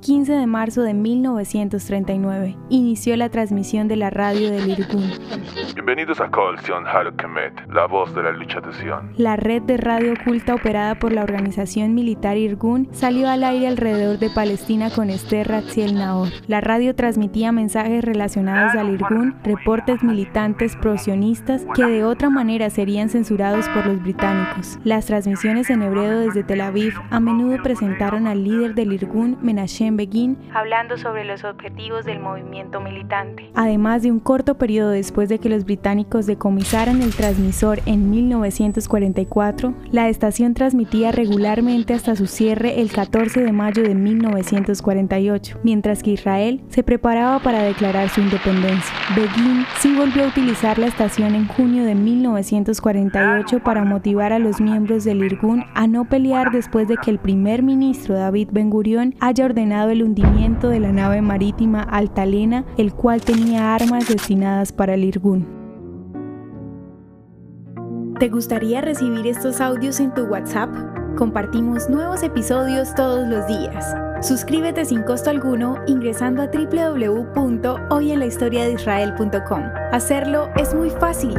15 de marzo de 1939, inició la transmisión de la radio del Irgun. Bienvenidos a Coalición Kemet, la voz de la lucha de Sion. La red de radio oculta operada por la organización militar Irgun salió al aire alrededor de Palestina con Esther Ratziel Naor. La radio transmitía mensajes relacionados al Irgun, reportes militantes pro-sionistas que de otra manera serían censurados por los británicos. Las transmisiones en hebreo desde Tel Aviv a menudo presentaron al líder del Irgun, Menachem Begin, hablando sobre los objetivos del movimiento militante. Además de un corto periodo después de que los británicos decomisaran el transmisor en 1944, la estación transmitía regularmente hasta su cierre el 14 de mayo de 1948, mientras que Israel se preparaba para declarar su independencia. Begin sí volvió a utilizar la estación en junio de 1948 para motivar a los miembros del Irgun a no pelear después de que el primer ministro David Ben Gurion haya ordenado el hundimiento de la nave marítima Altalena, el cual tenía armas destinadas para el Irgun. ¿Te gustaría recibir estos audios en tu WhatsApp? Compartimos nuevos episodios todos los días. Suscríbete sin costo alguno ingresando a www.hoyenlahistoriadeisrael.com. Hacerlo es muy fácil.